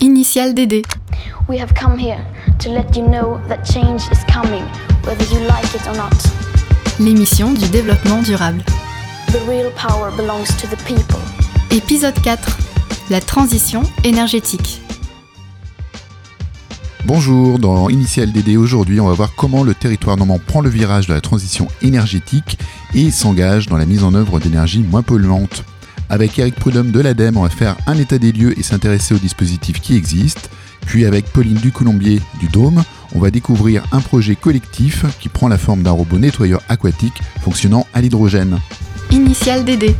Initial DD. We have come here to let you know that change is coming, whether you like it or not. L'émission du développement durable. The real power belongs to the people. Épisode 4. La transition énergétique. Bonjour, dans Initial DD aujourd'hui, on va voir comment le territoire normand prend le virage de la transition énergétique et s'engage dans la mise en œuvre d'énergies moins polluantes. Avec Eric Prudhomme de l'ADEME, on va faire un état des lieux et s'intéresser aux dispositifs qui existent. Puis avec Pauline Ducoulombier du Dôme, on va découvrir un projet collectif qui prend la forme d'un robot nettoyeur aquatique fonctionnant à l'hydrogène. Initial DD.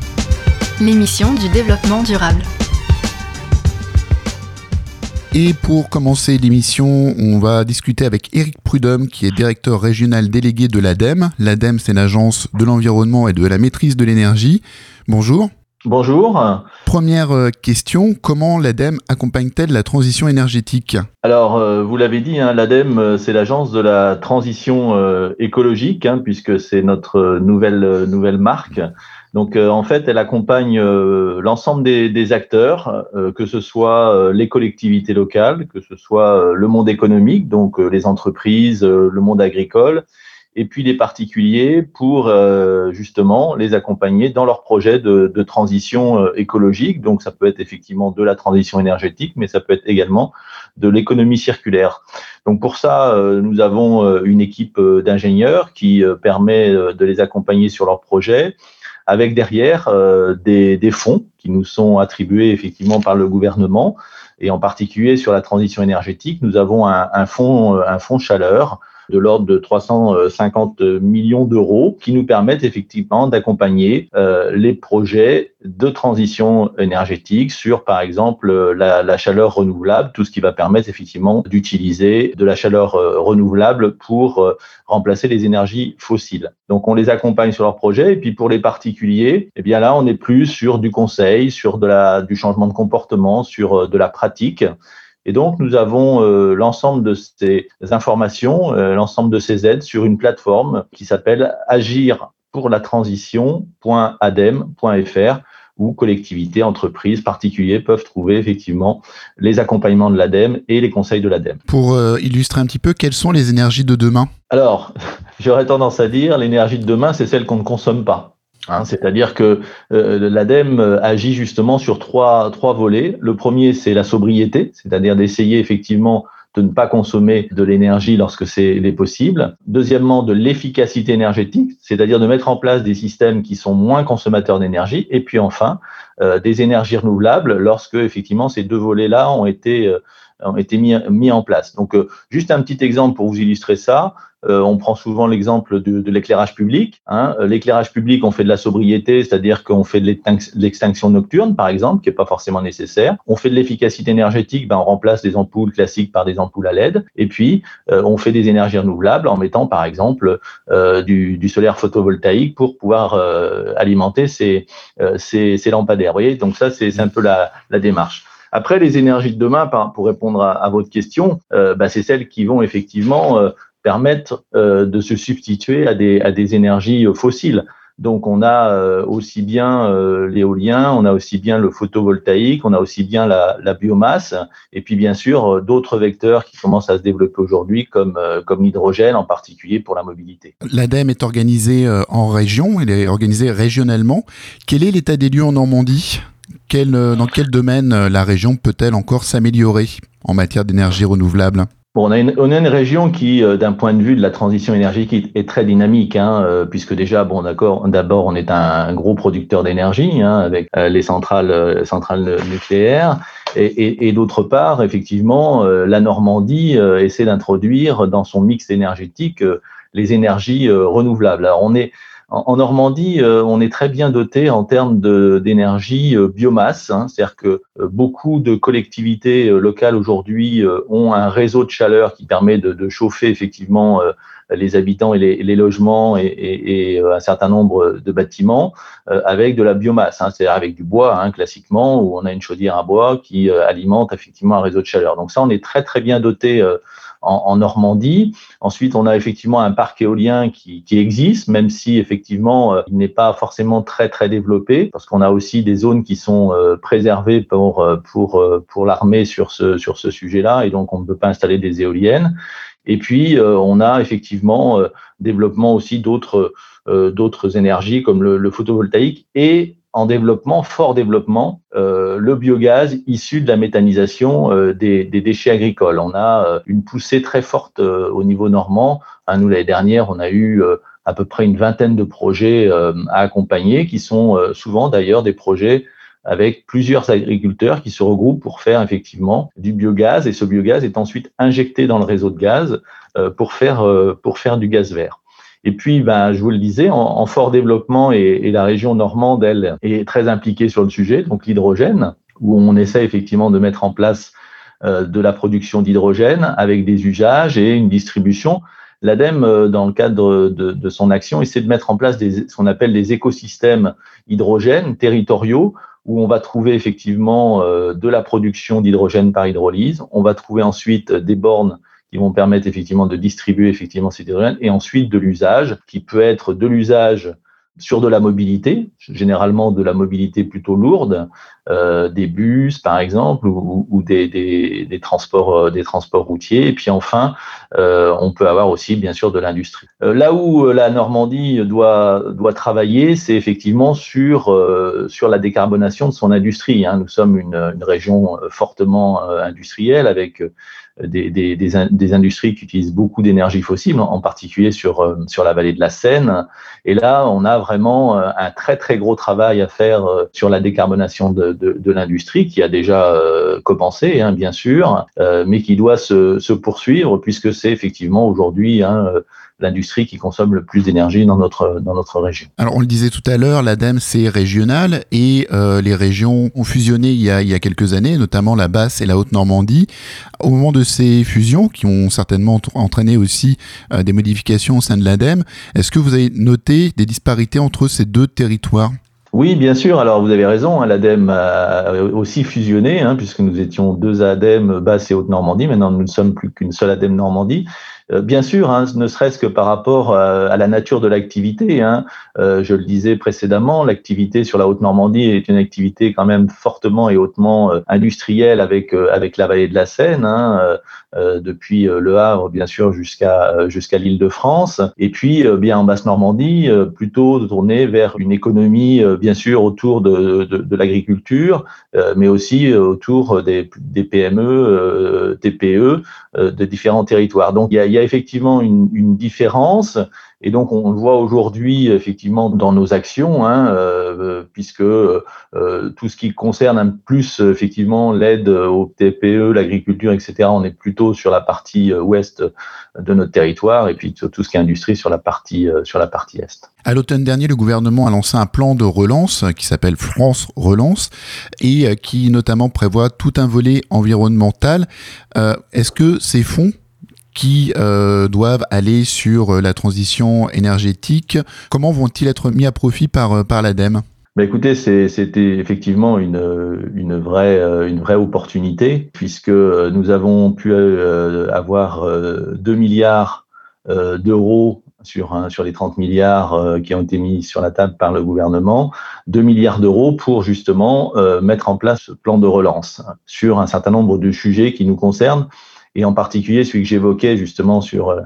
L'émission du développement durable. Et pour commencer l'émission, on va discuter avec Eric Prudhomme, qui est directeur régional délégué de l'ADEME. L'ADEME, c'est l'agence de l'environnement et de la maîtrise de l'énergie. Bonjour. Bonjour. Première euh, question, comment l'ADEME accompagne-t-elle la transition énergétique? Alors, euh, vous l'avez dit, hein, l'ADEME, euh, c'est l'agence de la transition écologique, hein, puisque c'est notre nouvelle, nouvelle marque. Donc, en fait, elle accompagne l'ensemble des, des, acteurs, que ce soit les collectivités locales, que ce soit le monde économique, donc les entreprises, le monde agricole, et puis les particuliers pour euh, justement les accompagner dans leur projet de, de, transition euh, écologique. Donc ça peut être effectivement de la transition énergétique, mais ça peut être également de l'économie circulaire. Donc pour ça, euh, nous avons une équipe d'ingénieurs qui permet de les accompagner sur leur projet avec derrière des, des, fonds qui nous sont attribués effectivement par le gouvernement et en particulier sur la transition énergétique, nous avons un, un un fonds chaleur de l'ordre de 350 millions d'euros qui nous permettent effectivement d'accompagner euh, les projets de transition énergétique sur, par exemple, la, la, chaleur renouvelable, tout ce qui va permettre effectivement d'utiliser de la chaleur euh, renouvelable pour euh, remplacer les énergies fossiles. Donc, on les accompagne sur leurs projets. Et puis, pour les particuliers, eh bien là, on est plus sur du conseil, sur de la, du changement de comportement, sur de la pratique. Et donc, nous avons euh, l'ensemble de ces informations, euh, l'ensemble de ces aides sur une plateforme qui s'appelle agir pour la transition.adem.fr où collectivités, entreprises, particuliers peuvent trouver effectivement les accompagnements de l'ADEME et les conseils de l'ADEME. Pour euh, illustrer un petit peu, quelles sont les énergies de demain? Alors, j'aurais tendance à dire, l'énergie de demain, c'est celle qu'on ne consomme pas. Hein, c'est-à-dire que euh, l'ADEME euh, agit justement sur trois, trois volets. Le premier, c'est la sobriété, c'est-à-dire d'essayer effectivement de ne pas consommer de l'énergie lorsque c'est possible. Deuxièmement, de l'efficacité énergétique, c'est-à-dire de mettre en place des systèmes qui sont moins consommateurs d'énergie. Et puis enfin, euh, des énergies renouvelables lorsque effectivement ces deux volets-là ont été ont été mis, mis en place. Donc, juste un petit exemple pour vous illustrer ça. Euh, on prend souvent l'exemple de, de l'éclairage public. Hein. Euh, l'éclairage public, on fait de la sobriété, c'est-à-dire qu'on fait de l'extinction nocturne, par exemple, qui n'est pas forcément nécessaire. On fait de l'efficacité énergétique, ben, on remplace des ampoules classiques par des ampoules à LED. Et puis, euh, on fait des énergies renouvelables en mettant, par exemple, du, du, solaire photovoltaïque pour pouvoir alimenter ces, ces, ces, lampadaires. Vous voyez, donc ça, c'est un peu la, la démarche. Après, les énergies de demain, pour répondre à, à votre question, euh, bah, c'est celles qui vont effectivement permettre euh, de se substituer à des, à des énergies euh, fossiles. Donc on a euh, aussi bien l'éolien, on a aussi bien le photovoltaïque, on a aussi bien la, la biomasse, et puis bien sûr d'autres vecteurs qui commencent à se développer aujourd'hui, comme, comme l'hydrogène, en particulier pour la mobilité. L'ADEME est organisée en région, elle est organisée régionalement. Quel est l'état des lieux en Normandie? Quel, Dans quel domaine la région peut-elle encore s'améliorer en matière d'énergie renouvelable? On, a une, on, a une, région qui, euh, d'un point de vue de la transition énergétique, est, très dynamique, hein, euh, puisque déjà, bon, d'accord, d'abord, on est un, gros producteur d'énergie hein, avec euh, les centrales, centrales nucléaires, et, et, et d'autre part, effectivement, la Normandie essaie d'introduire dans son mix énergétique les énergies renouvelables. Alors, on est en, Normandie, euh, on est très bien doté en termes d'énergie euh, biomasse, hein, c'est-à-dire que euh, beaucoup de collectivités locales aujourd'hui ont un réseau de chaleur qui permet de, de chauffer effectivement les habitants et les, les logements et, et, et, un certain nombre de bâtiments avec de la biomasse, hein, c'est-à-dire avec du bois hein, classiquement, où on a une chaudière à bois qui alimente effectivement un réseau de chaleur. Donc ça, on est très très bien doté en, Normandie. Ensuite, on a effectivement un parc éolien qui, qui existe, même si effectivement il n'est pas forcément très très développé, parce qu'on a aussi des zones qui sont préservées pour pour pour l'armée sur ce sur ce sujet-là, et donc on ne peut pas installer des éoliennes. Et puis, on a effectivement développement aussi d'autres d'autres énergies comme le, le, photovoltaïque et en développement, fort développement, euh, le biogaz issu de la méthanisation euh, des, déchets agricoles. On a euh, une poussée très forte au niveau normand. Hein, nous, l'année dernière, on a eu à peu près une vingtaine de projets à accompagner, qui sont souvent d'ailleurs des projets avec plusieurs agriculteurs qui se regroupent pour faire effectivement du biogaz et ce biogaz est ensuite injecté dans le réseau de gaz pour faire pour faire du gaz vert. Et puis, ben, je vous le disais, en, fort développement et, la région normande, elle, est très impliquée sur le sujet, donc l'hydrogène, où on essaie effectivement de mettre en place euh, de la production d'hydrogène avec des usages et une distribution. L'ADEME, euh, dans le cadre de, son action, essaie de mettre en place des, ce qu'on appelle des écosystèmes hydrogène territoriaux où on va trouver effectivement euh, de la production d'hydrogène par hydrolyse. On va trouver ensuite des bornes qui vont permettre effectivement de distribuer effectivement cet hydrogène et ensuite de l'usage qui peut être de l'usage sur de la mobilité, généralement de la mobilité plutôt lourde, euh, des bus par exemple ou, des, des, des, transports euh, des transports routiers. Et puis enfin, euh, on peut avoir aussi bien sûr de l'industrie. Euh, là où euh, la Normandie doit doit travailler, c'est effectivement sur sur la décarbonation de son industrie. Hein. Nous sommes une, une région fortement industrielle avec des, des, des, industries qui utilisent beaucoup d'énergie fossile, en particulier sur, euh, sur la vallée de la Seine. Et là, on a vraiment euh, un très très gros travail à faire euh, sur la décarbonation de, de, de l'industrie qui a déjà commencé, hein, bien sûr, mais qui doit se, se poursuivre puisque c'est effectivement aujourd'hui hein, l'industrie qui consomme le plus d'énergie dans notre, dans notre région. Alors on le disait tout à l'heure, l'ADEME c'est régional et euh, les régions ont fusionné il y, a, il y a quelques années, notamment la Basse et la Haute-Normandie. Au moment de ces fusions, qui ont certainement entraîné aussi euh, des modifications au sein de l'ADEME, est-ce que vous avez noté des disparités entre ces deux territoires? Oui, bien sûr. Alors, vous avez raison. Hein, L'ADEME a aussi fusionné, hein, puisque nous étions deux ADEME, Basse et Haute-Normandie. Maintenant, nous ne sommes plus qu'une seule ADEME Normandie. Euh, bien sûr, hein, ne serait-ce que par rapport euh, à, la nature de l'activité. Hein, euh, je le disais précédemment, l'activité sur la Haute-Normandie est une activité quand même fortement et hautement industrielle avec avec la vallée de la Seine, hein, depuis Le Havre bien sûr jusqu'à jusqu'à l'Île-de-France, et puis bien en Basse-Normandie, plutôt de tourner vers une économie bien sûr autour de, de, de l'agriculture, mais aussi autour des, des PME, TPE de différents territoires. Donc il y a, il a effectivement une, différence, et donc on le voit aujourd'hui effectivement dans nos actions, hein, euh, puisque euh, tout ce qui concerne plus effectivement l'aide au TPE, l'agriculture, etc., on est plutôt sur la partie euh, ouest de notre territoire, et puis tout ce qui est industrie sur la partie sur la partie est. À l'automne dernier, le gouvernement a lancé un plan de relance qui s'appelle France Relance et qui notamment prévoit tout un volet environnemental. Est-ce que ces fonds qui euh, doivent aller sur euh, la transition énergétique. Comment vont-ils être mis à profit par, euh, l'ADEME? Bah écoutez, c'était effectivement une, une, vraie, une vraie opportunité puisque nous avons pu avoir 2 milliards d'euros sur, sur les 30 milliards qui ont été mis sur la table par le gouvernement, 2 milliards d'euros pour justement mettre en place ce plan de relance sur un certain nombre de sujets qui nous concernent et en particulier celui que j'évoquais justement sur euh,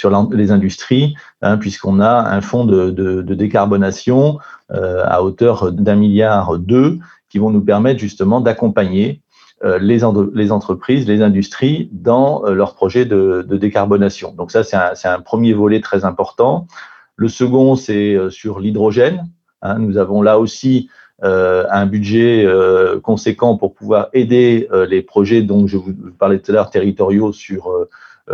sur les industries, hein, puisqu'on a un fonds de, de, décarbonation euh, à hauteur d'un milliard deux qui vont nous permettre justement d'accompagner euh, les, entreprises, les industries dans euh, leurs projets de, décarbonation. Donc ça, c'est un, premier volet très important. Le second, c'est sur l'hydrogène. Hein, nous avons là aussi un budget euh, conséquent pour pouvoir aider euh, les projets dont je vous parlais tout à l'heure territoriaux sur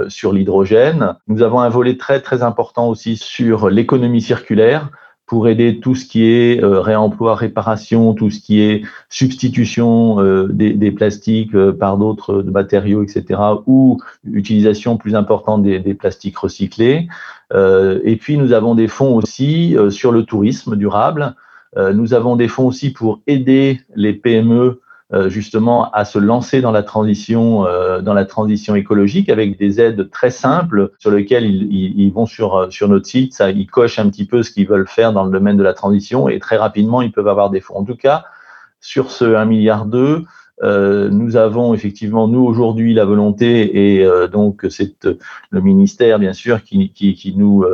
sur l'hydrogène. Nous avons un volet très très important aussi sur l'économie circulaire pour aider tout ce qui est réemploi, réparation, tout ce qui est substitution des, des, plastiques par d'autres matériaux, etc., ou utilisation plus importante des, des plastiques recyclés. et puis nous avons des fonds aussi sur le tourisme durable, euh, nous avons des fonds aussi pour aider les PME euh, justement à se lancer dans la transition, euh, dans la transition écologique avec des aides très simples sur lesquelles ils, ils, vont sur sur notre site, ça, ils cochent un petit peu ce qu'ils veulent faire dans le domaine de la transition et très rapidement ils peuvent avoir des fonds. En tout cas, sur ce 1 milliard 2, euh, nous avons effectivement, nous aujourd'hui, la volonté, et euh, donc c'est euh, le ministère, bien sûr, qui, nous,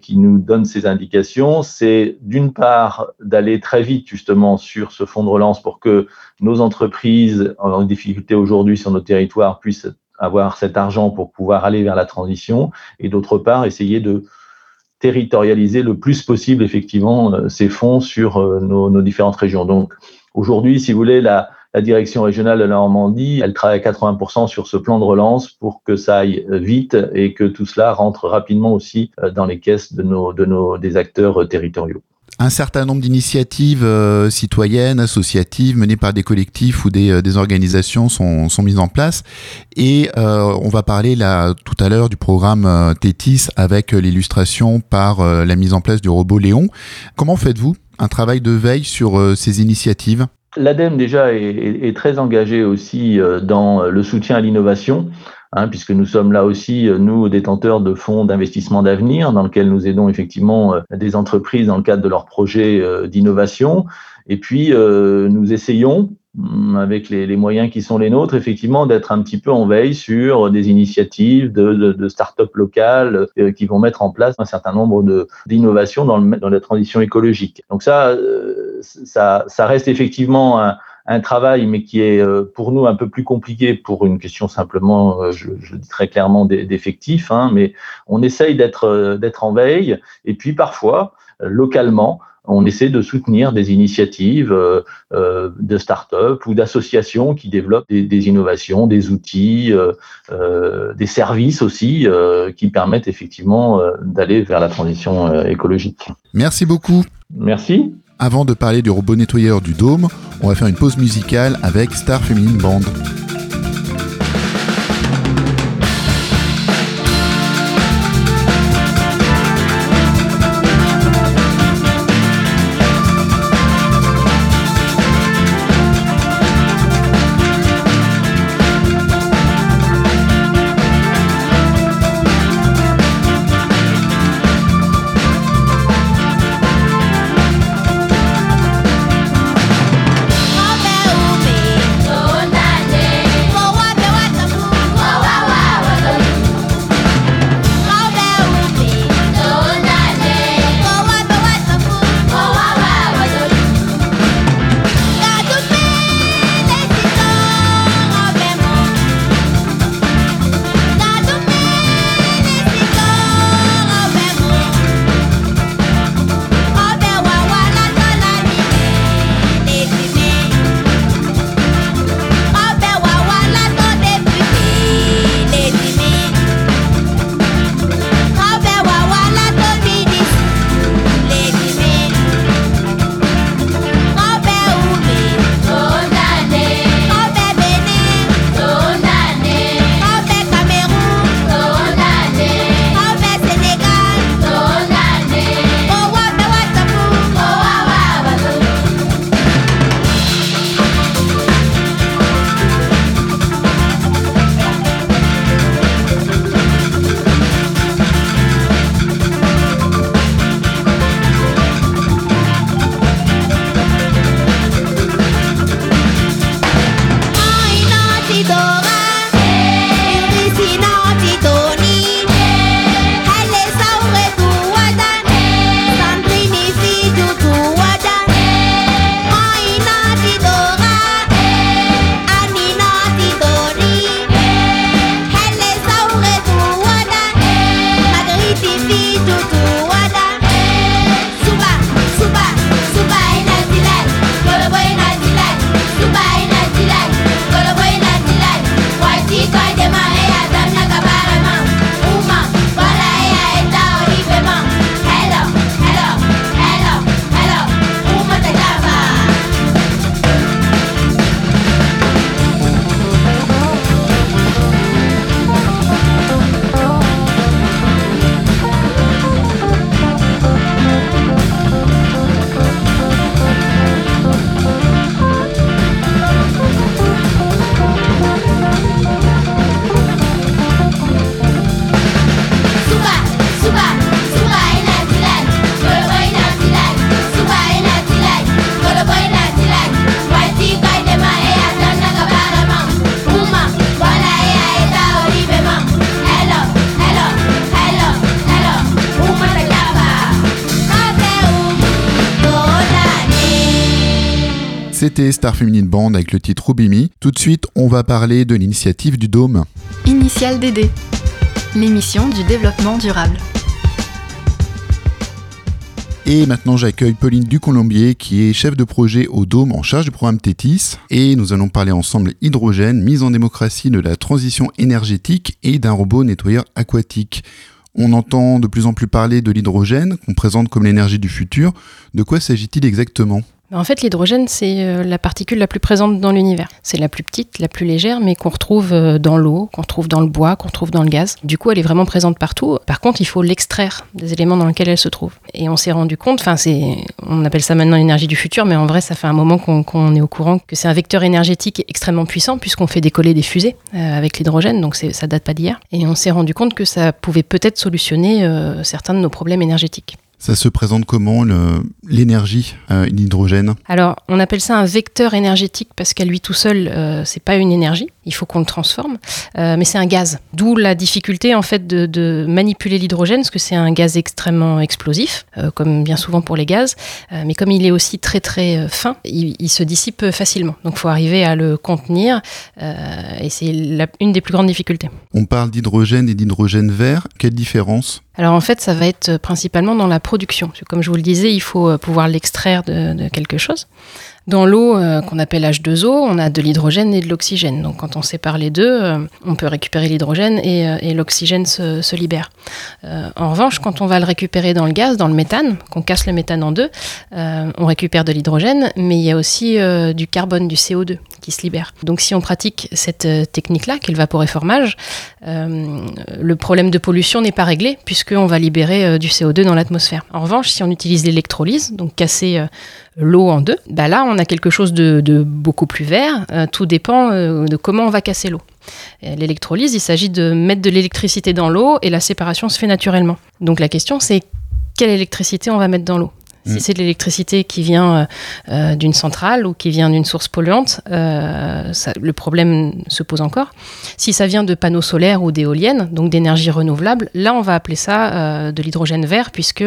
qui nous donne ces indications, c'est d'une part d'aller très vite justement sur ce fonds de relance pour que nos entreprises en difficulté aujourd'hui sur nos territoires puissent avoir cet argent pour pouvoir aller vers la transition, et d'autre part, essayer de territorialiser le plus possible effectivement ces fonds sur nos différentes régions. Donc aujourd'hui, si vous voulez, la, la direction régionale de la Normandie, elle travaille à 80% sur ce plan de relance pour que ça aille vite et que tout cela rentre rapidement aussi euh, dans les caisses de nos, de nos, des acteurs euh, territoriaux un certain nombre d'initiatives euh, citoyennes, associatives, menées par des collectifs ou des, organisations sont, sont, mises en place. Et on va parler là tout à l'heure du programme Tétis avec l'illustration par la mise en place du robot Léon. Comment faites-vous un travail de veille sur ces initiatives? L'ADEME déjà est, très engagé aussi euh, dans le soutien à l'innovation, hein, puisque nous sommes là aussi, euh, nous, détenteurs de fonds d'investissement d'avenir, dans lesquels nous aidons effectivement euh, des entreprises dans le cadre de leurs projets d'innovation. Et puis, nous essayons, hum, avec les, moyens qui sont les nôtres, effectivement, d'être un petit peu en veille sur des initiatives de, de, de start-up locales qui vont mettre en place un certain nombre d'innovations dans, dans la transition écologique. Donc ça, ça, ça, reste effectivement un, un, travail, mais qui est euh, pour nous un peu plus compliqué pour une question simplement, euh, je, je dis très clairement, d'effectifs. Hein, mais on essaye d'être euh, d'être en veille. Et puis parfois, localement, on essaie de soutenir des initiatives euh, de start-up ou d'associations qui développent des, des, innovations, des outils, euh, des services aussi qui permettent effectivement d'aller vers la transition écologique. Merci beaucoup. Merci. Avant de parler du robot nettoyeur du dôme, on va faire une pause musicale avec Star Feminine Band. C'était Star Feminine Band avec le titre Rubimi. Tout de suite, on va parler de l'initiative du Dôme. Initial DD, l'émission du développement durable. Et maintenant, j'accueille Pauline Ducolombier, qui est chef de projet au Dôme en charge du programme TETIS. Et nous allons parler ensemble hydrogène, mise en démocratie de la transition énergétique et d'un robot nettoyeur aquatique. On entend de plus en plus parler de l'hydrogène, qu'on présente comme l'énergie du futur. De quoi s'agit-il exactement? En fait, l'hydrogène, c'est euh, la particule la plus présente dans l'univers. C'est la plus petite, la plus légère, mais qu'on retrouve euh, dans l'eau, qu'on retrouve dans le bois, qu'on retrouve dans le gaz. Du coup, elle est vraiment présente partout. Par contre, il faut l'extraire des éléments dans lesquels elle se trouve. Et on s'est rendu compte, enfin, on appelle ça maintenant l'énergie du futur, mais en vrai, ça fait un moment qu'on, est au courant que c'est un vecteur énergétique extrêmement puissant puisqu'on fait décoller des fusées euh, avec l'hydrogène, donc ça date pas d'hier. Et on s'est rendu compte que ça pouvait peut-être solutionner certains de nos problèmes énergétiques. Ça se présente comment l'énergie, euh, l'hydrogène Alors, on appelle ça un vecteur énergétique parce qu'à lui tout seul, euh, c'est pas une énergie. Il faut qu'on le transforme, euh, mais c'est un gaz. D'où la difficulté en fait de, manipuler l'hydrogène, parce que c'est un gaz extrêmement explosif, euh, comme bien souvent pour les gaz. mais comme il est aussi très très fin, il, se dissipe facilement. Donc, il faut arriver à le contenir, et c'est une des plus grandes difficultés. On parle d'hydrogène et d'hydrogène vert. Quelle différence? Alors en fait, ça va être principalement dans la production. Comme je vous le disais, il faut euh, pouvoir l'extraire de, quelque chose. Dans l'eau euh, qu'on appelle H2O, on a de l'hydrogène et de l'oxygène. Donc quand on sépare les deux, euh, on peut récupérer l'hydrogène et, l'oxygène se, libère. en revanche, quand on va le récupérer dans le gaz, dans le méthane, qu'on casse le méthane en deux, on récupère de l'hydrogène, mais il y a aussi du carbone, du CO2 qui se libère. Donc si on pratique cette technique-là, qui est le vaporéformage, le problème de pollution n'est pas réglé puisqu'on va libérer du CO2 dans l'atmosphère. En revanche, si on utilise l'électrolyse, donc casser l'eau en deux, bah là on a quelque chose de, beaucoup plus vert. Euh, tout dépend euh, de comment on va casser l'eau. L'électrolyse, il s'agit de mettre de l'électricité dans l'eau et la séparation se fait naturellement. Donc la question c'est quelle électricité on va mettre dans l'eau? Si mm. c'est de l'électricité qui vient euh, euh, d'une centrale ou qui vient d'une source polluante, euh, le problème se pose encore. Si ça vient de panneaux solaires ou d'éoliennes, donc d'énergie renouvelable, là on va appeler ça de l'hydrogène vert puisque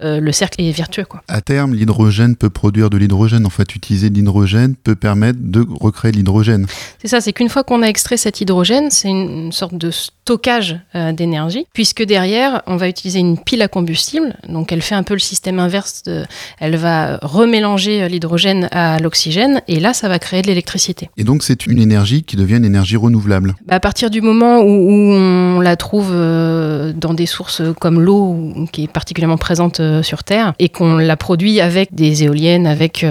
le cercle est vertueux. Quoi. À terme, l'hydrogène peut produire de l'hydrogène. En fait, utiliser de l'hydrogène peut permettre de recréer de l'hydrogène. C'est ça, c'est qu'une fois qu'on a extrait cet hydrogène, c'est une sorte de stockage d'énergie puisque derrière, on va utiliser une pile à combustible. Donc elle fait un peu le système inverse elle va remélanger euh, l'hydrogène à l'oxygène et là, ça va créer de l'électricité. Et donc, c'est une énergie qui devient une énergie renouvelable bah, À partir du moment où, on la trouve euh, dans des sources comme l'eau, qui est particulièrement présente euh, sur Terre, et qu'on la produit avec des éoliennes, avec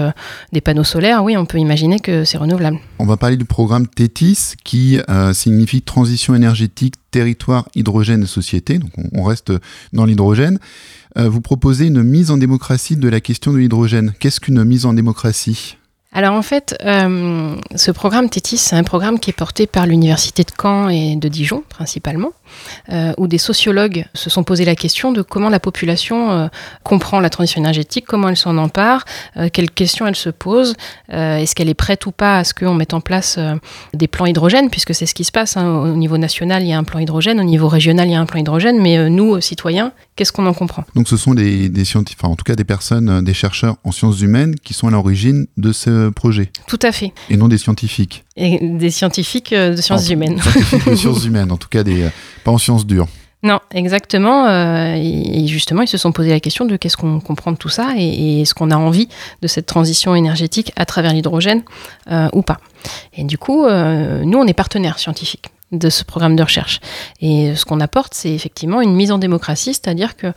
des panneaux solaires, oui, on peut imaginer que c'est renouvelable. On va parler du programme TETIS qui signifie Transition énergétique, territoire, hydrogène société. Donc on reste dans l'hydrogène. Euh, vous proposez une mise en démocratie de la question de l'hydrogène. Qu'est-ce qu'une mise en démocratie? Alors en fait, euh, ce programme TETIS, c'est un programme qui est porté par l'université de Caen et de Dijon principalement, euh, où des sociologues se sont posé la question de comment la population euh, comprend la transition énergétique, comment elle s'en empare, quelles questions elle se pose, est-ce qu'elle est prête ou pas à ce qu'on mette en place des plans hydrogène, puisque c'est ce qui se passe. Hein, au niveau national, il y a un plan hydrogène, au niveau régional, il y a un plan hydrogène, mais nous, citoyens, qu'est-ce qu'on en comprend? Donc ce sont des, scientifiques, en tout cas des personnes, des chercheurs en sciences humaines qui sont à l'origine de ce projet. Tout à fait. Et non des scientifiques. Et des scientifiques euh, de sciences humaines. Scientifiques de sciences humaines, en tout cas des, euh, pas en sciences dures. Non, exactement. Euh, et justement, ils se sont posé la question de qu'est-ce qu'on comprend de tout ça et, est-ce qu'on a envie de cette transition énergétique à travers l'hydrogène ou pas. Et du coup, nous, on est partenaires scientifiques de ce programme de recherche. Et ce qu'on apporte, c'est effectivement une mise en démocratie, c'est-à-dire que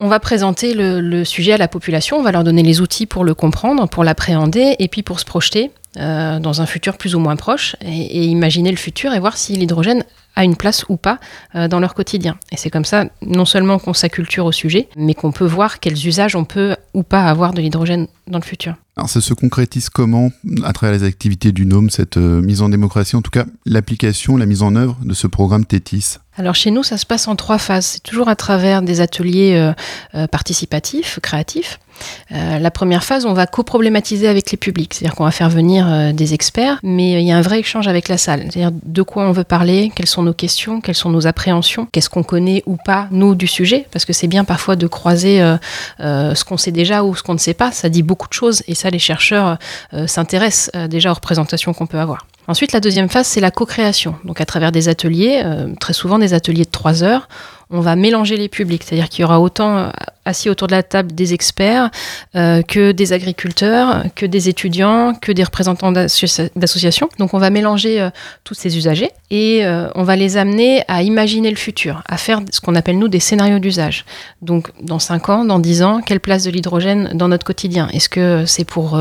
on va présenter le, sujet à la population, on va leur donner les outils pour le comprendre, pour l'appréhender et puis pour se projeter euh, dans un futur plus ou moins proche et, imaginer le futur et voir si l'hydrogène a une place ou pas euh, dans leur quotidien. Et c'est comme ça, non seulement qu'on s'acculture au sujet, mais qu'on peut voir quels usages on peut ou pas avoir de l'hydrogène dans le futur. Alors ça se concrétise comment à travers les activités du NOM, cette euh, mise en démocratie, en tout cas l'application, la mise en œuvre de ce programme TETIS Alors chez nous, ça se passe en trois phases. C'est toujours à travers des ateliers euh, euh, participatifs, créatifs. Euh, la première phase, on va co-problématiser avec les publics, c'est-à-dire qu'on va faire venir des experts, mais il y a un vrai échange avec la salle, c'est-à-dire de quoi on veut parler, quelles sont nos questions, quelles sont nos appréhensions, qu'est-ce qu'on connaît ou pas, nous, du sujet, parce que c'est bien parfois de croiser ce qu'on sait déjà ou ce qu'on ne sait pas, ça dit beaucoup de choses, et ça, les chercheurs s'intéressent déjà aux représentations qu'on peut avoir. Ensuite, la deuxième phase, c'est la co-création. Donc à travers des ateliers, euh, très souvent des ateliers de trois heures, on va mélanger les publics, c'est-à-dire qu'il y aura autant euh, assis autour de la table des experts euh, que des agriculteurs, que des étudiants, que des représentants d'associations. Donc on va mélanger euh, tous ces usagers et on va les amener à imaginer le futur, à faire ce qu'on appelle nous des scénarios d'usage. Donc dans 5 ans, dans 10 ans, quelle place de l'hydrogène dans notre quotidien? Est-ce que c'est pour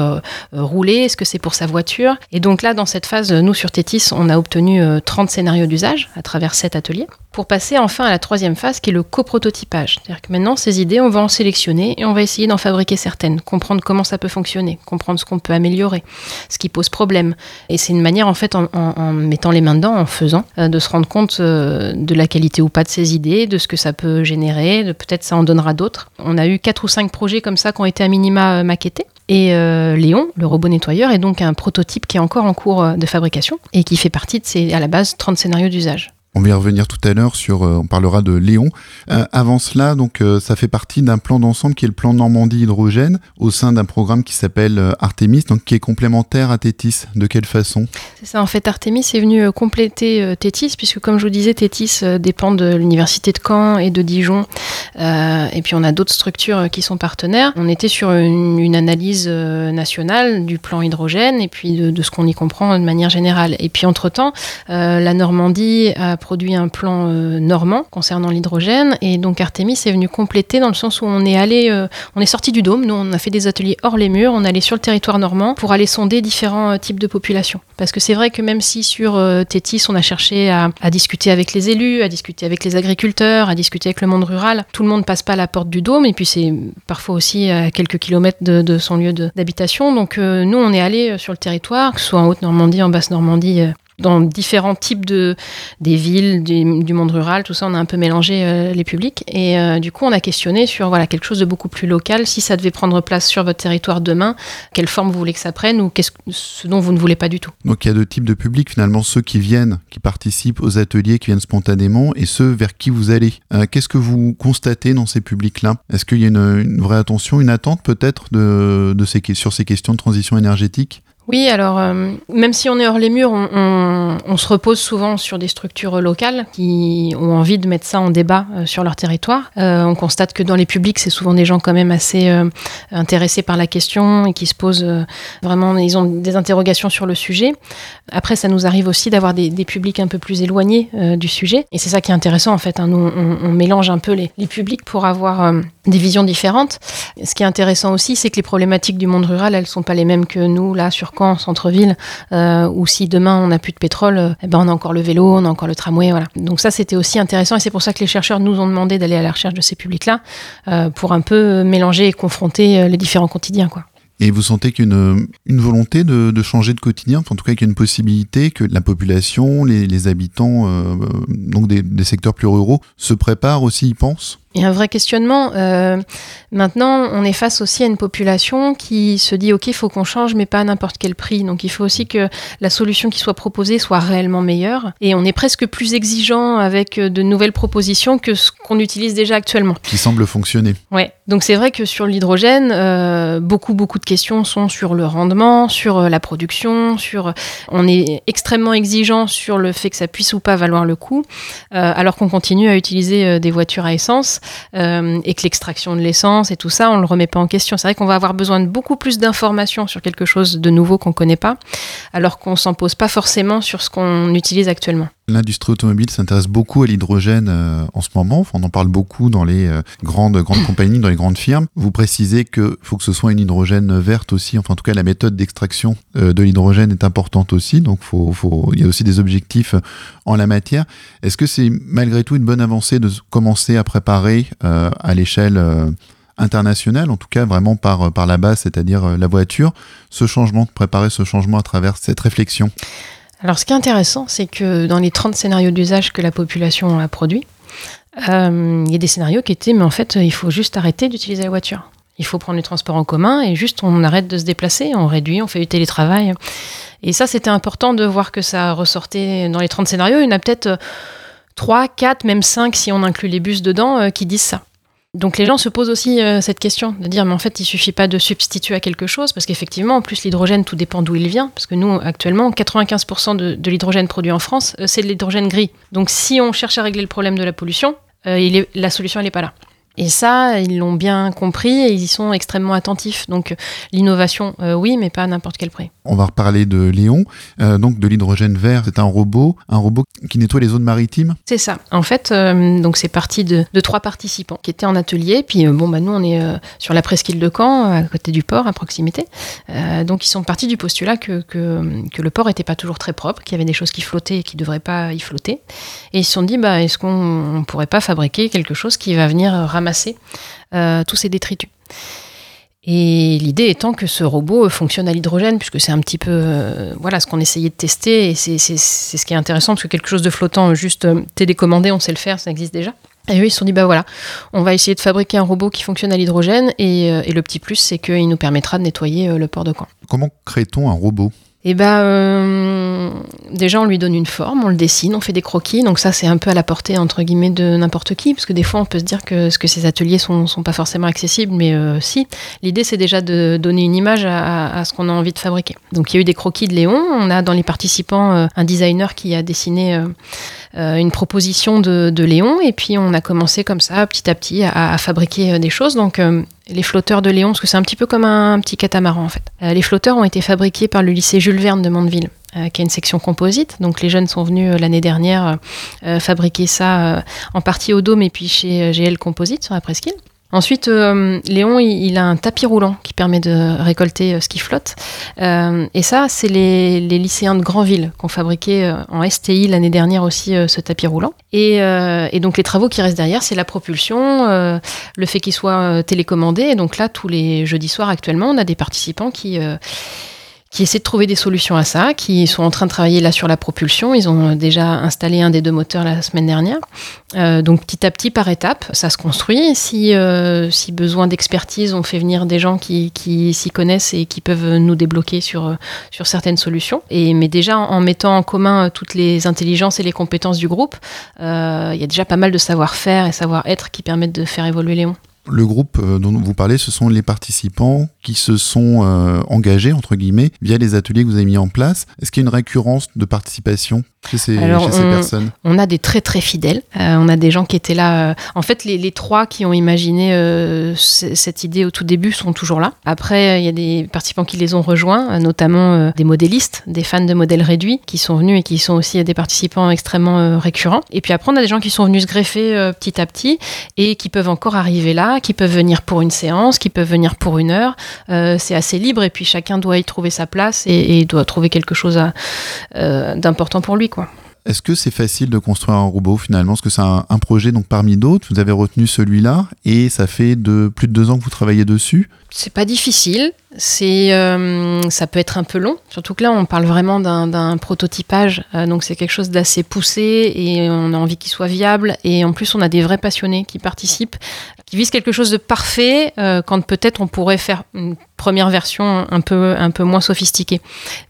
rouler? Est-ce que c'est pour sa voiture? Et donc là, dans cette phase, nous sur Tétis, on a obtenu 30 scénarios d'usage à travers cet atelier pour passer enfin à la troisième phase qui est le coprototypage. C'est-à-dire que maintenant, ces idées, on va sélectionner et on va essayer d'en fabriquer certaines, comprendre comment ça peut fonctionner, comprendre ce qu'on peut améliorer, ce qui pose problème. Et c'est une manière, en fait, en, mettant les mains dedans, en faisant, euh, de se rendre compte euh, de la qualité ou pas de ces idées, de ce que ça peut générer, de peut-être ça en donnera d'autres. On a eu quatre ou cinq projets comme ça qui ont été à minima euh, maquettés. Et Léon, le robot nettoyeur, est donc un prototype qui est encore en cours de fabrication et qui fait partie de ces, à la base, 30 scénarios d'usage. On va y revenir tout à l'heure sur, euh, on parlera de Léon. Euh, avant cela, donc, euh, ça fait partie d'un plan d'ensemble qui est le plan Normandie hydrogène au sein d'un programme qui s'appelle Artemis, donc qui est complémentaire à Tétis. De quelle façon? C'est ça, en fait, Artemis est venu compléter Tétis, puisque comme je vous disais, Tétis dépend de l'université de Caen et de Dijon, et puis on a d'autres structures qui sont partenaires. On était sur une, analyse nationale du plan hydrogène et puis de, de ce qu'on y comprend de manière générale. Et puis entre-temps, la Normandie a produit un plan euh, normand concernant l'hydrogène et donc Artemis est venu compléter dans le sens où on est allé, euh, on est sorti du dôme, nous on a fait des ateliers hors les murs, on allé sur le territoire normand pour aller sonder différents euh, types de populations. Parce que c'est vrai que même si sur Tétis on a cherché à, discuter avec les élus, à discuter avec les agriculteurs, à discuter avec le monde rural, tout le monde passe pas à la porte du dôme et puis c'est parfois aussi à quelques kilomètres de, son lieu d'habitation. Donc nous on est allé sur le territoire, que ce soit en Haute-Normandie, en Basse-Normandie, dans différents types de des villes, du, monde rural, tout ça, on a un peu mélangé euh, les publics. Et euh, du coup, on a questionné sur voilà quelque chose de beaucoup plus local. Si ça devait prendre place sur votre territoire demain, quelle forme vous voulez que ça prenne ou qu'est-ce ce dont vous ne voulez pas du tout? Donc il y a deux types de publics finalement, ceux qui viennent, qui participent aux ateliers, qui viennent spontanément, et ceux vers qui vous allez. Euh, qu'est-ce que vous constatez dans ces publics-là? Est-ce qu'il y a une, vraie attention, une attente peut-être sur ces questions de transition énergétique? Oui, alors euh, même si on est hors les murs, on, se repose souvent sur des structures locales qui ont envie de mettre ça en débat euh, sur leur territoire. Euh, on constate que dans les publics, c'est souvent des gens quand même assez intéressés par la question et qui se posent vraiment, ils ont des interrogations sur le sujet. Après, ça nous arrive aussi d'avoir des, publics un peu plus éloignés du sujet. Et c'est ça qui est intéressant en fait. Hein. Nous, on, mélange un peu les, les publics pour avoir des visions différentes. Ce qui est intéressant aussi, c'est que les problématiques du monde rural, elles sont pas les mêmes que nous là sur Caen, centre-ville, euh, ou si demain on n'a plus de pétrole, euh, eh ben on a encore le vélo, on a encore le tramway, voilà. Donc ça, c'était aussi intéressant et c'est pour ça que les chercheurs nous ont demandé d'aller à la recherche de ces publics-là euh, pour un peu mélanger et confronter les différents quotidiens, quoi. Et vous sentez qu'il y a une, une volonté de, changer de quotidien, en tout cas qu'il y a une possibilité que la population, les, habitants euh, donc des, des, secteurs plus ruraux se préparent aussi, y pensent? Il y a un vrai questionnement. Euh, maintenant, on est face aussi à une population qui se dit ok, il faut qu'on change, mais pas à n'importe quel prix. Donc, il faut aussi que la solution qui soit proposée soit réellement meilleure. Et on est presque plus exigeant avec de nouvelles propositions que ce qu'on utilise déjà actuellement. Qui semble fonctionner. Ouais. Donc, c'est vrai que sur l'hydrogène, euh, beaucoup beaucoup de questions sont sur le rendement, sur euh, la production, sur. On est extrêmement exigeant sur le fait que ça puisse ou pas valoir le coup, euh, alors qu'on continue à utiliser des voitures à essence. Euh, et que l'extraction de l'essence et tout ça, on ne le remet pas en question. C'est vrai qu'on va avoir besoin de beaucoup plus d'informations sur quelque chose de nouveau qu'on ne connaît pas, alors qu'on s'en pose pas forcément sur ce qu'on utilise actuellement. L'industrie automobile s'intéresse beaucoup à l'hydrogène euh, en ce moment. on en parle beaucoup dans les euh, grandes, grandes compagnies, dans les grandes firmes. Vous précisez qu'il faut que ce soit une hydrogène verte aussi. Enfin, en tout cas, la méthode d'extraction de l'hydrogène est importante aussi. Donc, faut, faut, il y a aussi des objectifs en la matière. Est-ce que c'est malgré tout une bonne avancée de commencer à préparer euh, à l'échelle euh, internationale, en tout cas vraiment par, par la base, c'est-à-dire euh, la voiture, ce changement, préparer ce changement à travers cette réflexion Alors, ce qui est intéressant, c'est que dans les 30 scénarios d'usage que la population a produits, euh, il y a des scénarios qui étaient, mais en fait, il faut juste arrêter d'utiliser la voiture. Il faut prendre les transports en commun et juste on arrête de se déplacer, on réduit, on fait du télétravail. Et ça, c'était important de voir que ça ressortait dans les 30 scénarios. Il y en a peut-être 3, 4, même 5 si on inclut les bus dedans euh, qui disent ça. Donc les gens se posent aussi euh, cette question, de dire mais en fait il suffit pas de substituer à quelque chose, parce qu'effectivement en plus l'hydrogène tout dépend d'où il vient, parce que nous actuellement 95% de, l'hydrogène produit en France euh, c'est de l'hydrogène gris. Donc si on cherche à régler le problème de la pollution, la solution elle n'est pas là. Et ça, ils l'ont bien compris et ils y sont extrêmement attentifs. Donc l'innovation, euh, oui, mais pas à n'importe quel prix. On va reparler de Léon, euh, donc de l'hydrogène vert. C'est un robot, un robot qui nettoie les zones maritimes. C'est ça. En fait, euh, donc c'est parti de, trois participants qui étaient en atelier. Puis bon, bah nous on est sur la presqu'île de Caen, à côté du port, à proximité. donc ils sont partis du postulat que, que, que le port n'était pas toujours très propre, qu'il y avait des choses qui flottaient et qui ne devraient pas y flotter. Et ils se sont dit, bah est-ce qu'on ne pourrait pas fabriquer quelque chose qui va venir ramasser euh, tous ces détritus. Et l'idée étant que ce robot fonctionne à l'hydrogène, puisque c'est un petit peu euh, voilà ce qu'on essayait de tester, et c'est ce qui est intéressant, parce que quelque chose de flottant, juste euh, télécommandé, on sait le faire, ça existe déjà. Et eux, ils se sont dit, bah voilà, on va essayer de fabriquer un robot qui fonctionne à l'hydrogène, et, le petit plus, c'est qu'il nous permettra de nettoyer le port de Caen. Comment crée-t-on un robot? Eh ben, euh, déjà, on lui donne une forme, on le dessine, on fait des croquis. Donc ça, c'est un peu à la portée, entre guillemets, de n'importe qui. Parce que des fois, on peut se dire que, que ces ateliers sont, sont pas forcément accessibles. Mais euh, si, l'idée, c'est déjà de donner une image à, ce qu'on a envie de fabriquer. Donc il y a eu des croquis de Léon. On a dans les participants euh, un designer qui a dessiné une proposition de, Léon. Et puis, on a commencé comme ça, petit à petit, à, à fabriquer des choses. Donc les flotteurs de Léon, parce que c'est un petit peu comme un, petit catamaran en fait. Euh, les flotteurs ont été fabriqués par le lycée Jules Verne de Mandeville, euh, qui a une section composite. Donc les jeunes sont venus euh, l'année dernière fabriquer ça en partie au Dôme et puis chez GL Composite sur la presqu'île. Ensuite, euh, Léon, il, a un tapis roulant qui permet de récolter euh, ce qui flotte. Euh, et ça, c'est les, lycéens de Granville qui ont fabriqué en STI l'année dernière aussi ce tapis roulant. Et, donc les travaux qui restent derrière, c'est la propulsion, le fait qu'il soit télécommandé. Et donc là, tous les jeudis soirs actuellement, on a des participants qui qui essaient de trouver des solutions à ça, qui sont en train de travailler là sur la propulsion. Ils ont déjà installé un des deux moteurs la semaine dernière. Euh, donc petit à petit, par étape, ça se construit. Si, euh, si besoin d'expertise, on fait venir des gens qui, qui s'y connaissent et qui peuvent nous débloquer sur, sur certaines solutions. Et, mais déjà, en mettant en commun toutes les intelligences et les compétences du groupe, euh, il y a déjà pas mal de savoir-faire et savoir-être qui permettent de faire évoluer Léon. Le groupe euh, dont vous parlez, ce sont les participants qui se sont euh, engagés, entre guillemets, via les ateliers que vous avez mis en place. Est-ce qu'il y a une récurrence de participation chez ces, personnes? On a des très très fidèles. Euh, on a des gens qui étaient là. en fait, les, trois qui ont imaginé cette idée au tout début sont toujours là. Après, il y a des participants qui les ont rejoints, notamment des modélistes, des fans de modèles réduits, qui sont venus et qui sont aussi des participants extrêmement récurrents. Et puis après, on a des gens qui sont venus se greffer petit à petit et qui peuvent encore arriver là qui peuvent venir pour une séance, qui peuvent venir pour une heure. Euh, c'est assez libre et puis chacun doit y trouver sa place et, doit trouver quelque chose euh, d'important pour lui, quoi. Est-ce que c'est facile de construire un robot finalement? Est-ce que c'est un, projet donc parmi d'autres. Vous avez retenu celui-là et ça fait plus de deux ans que vous travaillez dessus. C'est pas difficile. C'est, euh, ça peut être un peu long, surtout que là on parle vraiment d'un prototypage, euh, donc c'est quelque chose d'assez poussé et on a envie qu'il soit viable. Et en plus on a des vrais passionnés qui participent, qui visent quelque chose de parfait euh, quand peut-être on pourrait faire première version un peu un peu moins sophistiquée,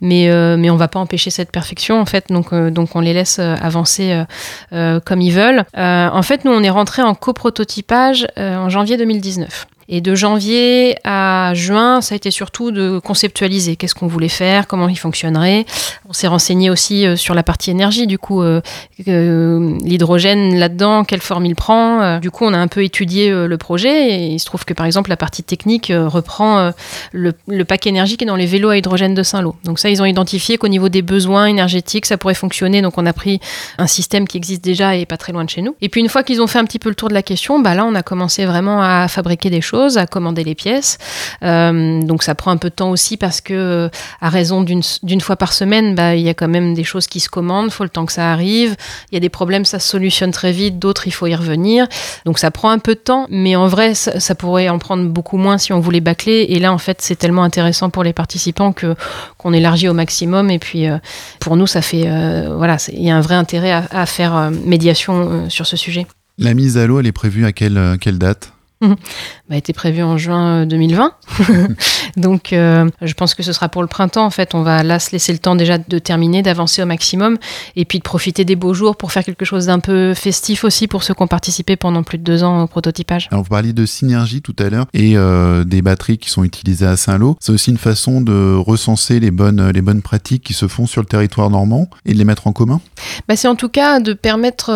mais mais on va pas empêcher cette perfection en fait, donc donc on les laisse avancer comme ils veulent. en fait nous on est rentré en coprototypage en janvier 2019. Et de janvier à juin, ça a été surtout de conceptualiser qu'est-ce qu'on voulait faire, comment il fonctionnerait. On s'est renseigné aussi euh, sur la partie énergie, du coup, euh, l'hydrogène là-dedans, quelle forme il prend. Euh, du coup, on a un peu étudié le projet et il se trouve que par exemple, la partie technique reprend le, le, pack énergie qui est dans les vélos à hydrogène de Saint-Lô. Donc ça, ils ont identifié qu'au niveau des besoins énergétiques, ça pourrait fonctionner. Donc on a pris un système qui existe déjà et pas très loin de chez nous. Et puis une fois qu'ils ont fait un petit peu le tour de la question, bah là, on a commencé vraiment à fabriquer des choses à commander les pièces. Euh, donc ça prend un peu de temps aussi parce que à raison d'une fois par semaine, bah, il y a quand même des choses qui se commandent, faut le temps que ça arrive. Il y a des problèmes, ça se solutionne très vite, d'autres il faut y revenir. Donc ça prend un peu de temps, mais en vrai ça, pourrait en prendre beaucoup moins si on voulait bâcler. Et là en fait c'est tellement intéressant pour les participants que qu'on élargit au maximum. Et puis euh, pour nous ça fait euh, voilà, il y a un vrai intérêt à, à faire euh, médiation sur ce sujet. La mise à l'eau, elle est prévue à quelle, quelle date? A été prévu en juin 2020. Euh, Donc, euh, je pense que ce sera pour le printemps. En fait, on va là se laisser le temps déjà de terminer, d'avancer au maximum, et puis de profiter des beaux jours pour faire quelque chose d'un peu festif aussi pour ceux qui ont participé pendant plus de deux ans au prototypage. Alors, vous parliez de synergie tout à l'heure et euh, des batteries qui sont utilisées à Saint-Lô. C'est aussi une façon de recenser les bonnes, les bonnes pratiques qui se font sur le territoire normand et de les mettre en commun. Bah, c'est en tout cas de permettre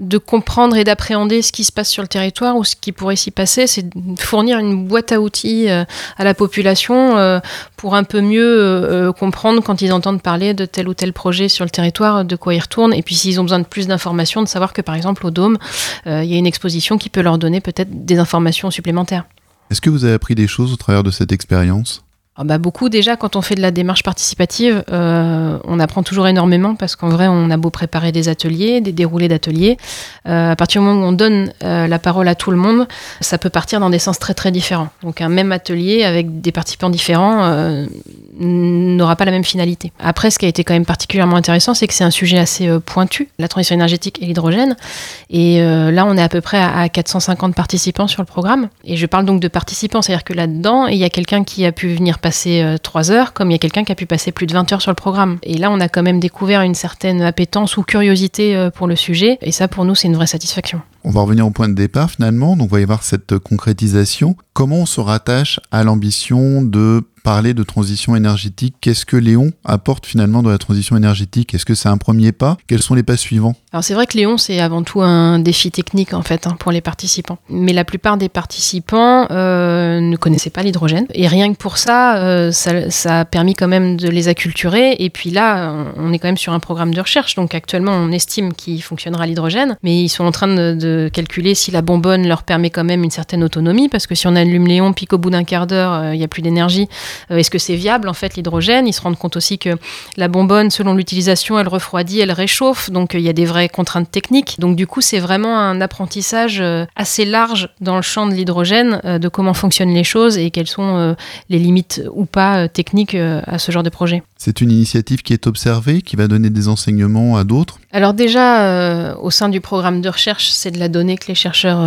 de comprendre et d'appréhender ce qui se passe sur le territoire ou ce qui pourrait s'y passer, c'est fournir une boîte à outils euh, à la population euh, pour un peu mieux euh, comprendre quand ils entendent parler de tel ou tel projet sur le territoire, de quoi ils retournent. Et puis s'ils ont besoin de plus d'informations, de savoir que par exemple au Dôme, il y a une exposition qui peut leur donner peut-être des informations supplémentaires. Est-ce que vous avez appris des choses au travers de cette expérience? Ah bah beaucoup déjà quand on fait de la démarche participative, euh, on apprend toujours énormément parce qu'en vrai on a beau préparer des ateliers, des déroulés d'ateliers, euh, à partir du moment où on donne euh, la parole à tout le monde, ça peut partir dans des sens très très différents. Donc un même atelier avec des participants différents n'aura pas la même finalité. Après ce qui a été quand même particulièrement intéressant, c'est que c'est un sujet assez pointu, la transition énergétique et l'hydrogène. Et là on est à peu près à, à 450 participants sur le programme. Et je parle donc de participants, c'est-à-dire que là-dedans il y a quelqu'un qui a pu venir passer euh, trois heures, comme il y a quelqu'un qui a pu passer plus de 20 heures sur le programme. Et là, on a quand même découvert une certaine appétence ou curiosité euh, pour le sujet, et ça, pour nous, c'est une vraie satisfaction. On va revenir au point de départ finalement, donc on va y voir cette concrétisation. Comment on se rattache à l'ambition de parler de transition énergétique? Qu'est-ce que Léon apporte finalement dans la transition énergétique? Est-ce que c'est un premier pas? Quels sont les pas suivants? Alors c'est vrai que Léon, c'est avant tout un défi technique en fait hein, pour les participants. Mais la plupart des participants euh, ne connaissaient pas l'hydrogène. Et rien que pour ça, euh, ça, ça, a permis quand même de les acculturer. Et puis là, on est quand même sur un programme de recherche. Donc actuellement, on estime qu'il fonctionnera l'hydrogène. Mais ils sont en train de, calculer si la bonbonne leur permet quand même une certaine autonomie. Parce que si on allume Léon, puis qu'au bout d'un quart d'heure, euh, il n'y a plus d'énergie, euh, est-ce que c'est viable en fait l'hydrogène? Ils se rendent compte aussi que la bonbonne, selon l'utilisation, elle refroidit, elle réchauffe, donc euh, il y a des vraies contraintes techniques. Donc du coup, c'est vraiment un apprentissage euh, assez large dans le champ de l'hydrogène, de comment fonctionnent les choses et quelles sont les limites ou pas techniques à ce genre de projet. C'est une initiative qui est observée, qui va donner des enseignements à d'autres? Alors déjà, au sein du programme de recherche, c'est de la donnée que les chercheurs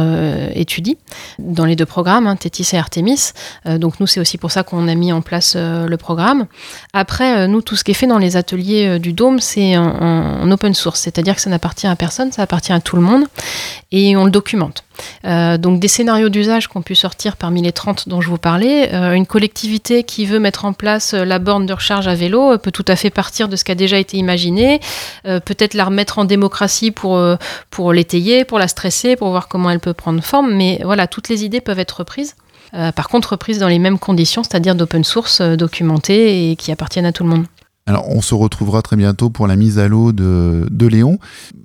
étudient dans les deux programmes, hein, Tétis et Artemis. donc nous, c'est aussi pour ça qu'on a mis en place euh, le programme. Après, euh, nous, tout ce qui est fait dans les ateliers euh, du Dôme, c'est en, open source, c'est-à-dire que ça n'appartient à personne, ça appartient à tout le monde, et on le documente. donc des scénarios d'usage qu'on pu sortir parmi les 30 dont je vous parlais. une collectivité qui veut mettre en place la borne de recharge à vélo peut tout à fait partir de ce qui a déjà été imaginé, peut-être la remettre en démocratie pour, pour l'étayer, pour la pour voir comment elle peut prendre forme. Mais voilà, toutes les idées peuvent être reprises. Euh, par contre reprise dans les mêmes conditions, c'est-à-dire d'open source euh, documenté et qui appartiennent à tout le monde. Alors, on se retrouvera très bientôt pour la mise à l'eau de, de Léon.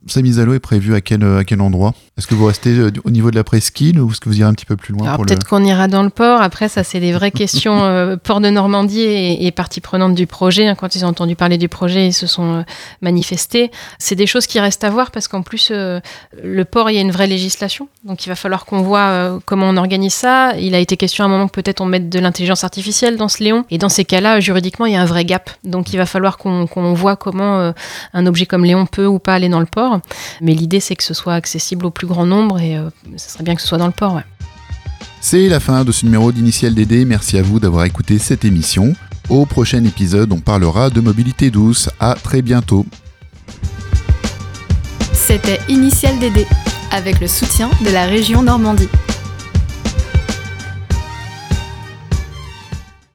Sa mise à l'eau est prévue à quel, à quel endroit? Est-ce que vous restez euh, au niveau de la presqu'île ou est-ce que vous irez un petit peu plus loin Peut-être qu'on ira dans le port. Après, ça, c'est des vraies questions. Euh, port de Normandie et, partie prenante du projet. Hein, quand ils ont entendu parler du projet, ils se sont euh, manifestés. C'est des choses qui restent à voir parce qu'en plus, le port, il y a une vraie législation. Donc, il va falloir qu'on voit comment on organise ça. Il a été question à un moment que peut-être on mette de l'intelligence artificielle dans ce Léon. Et dans ces cas-là, juridiquement, il y a un vrai gap. Donc, il va falloir qu'on voit comment euh, un objet comme Léon peut ou pas aller dans le port. Mais l'idée, c'est que ce soit accessible au plus grand nombre et euh, ce serait bien que ce soit dans le port. C'est la fin de ce numéro d'Initial DD. Merci à vous d'avoir écouté cette émission. Au prochain épisode, on parlera de mobilité douce. À très bientôt. C'était Initial DD avec le soutien de la région Normandie.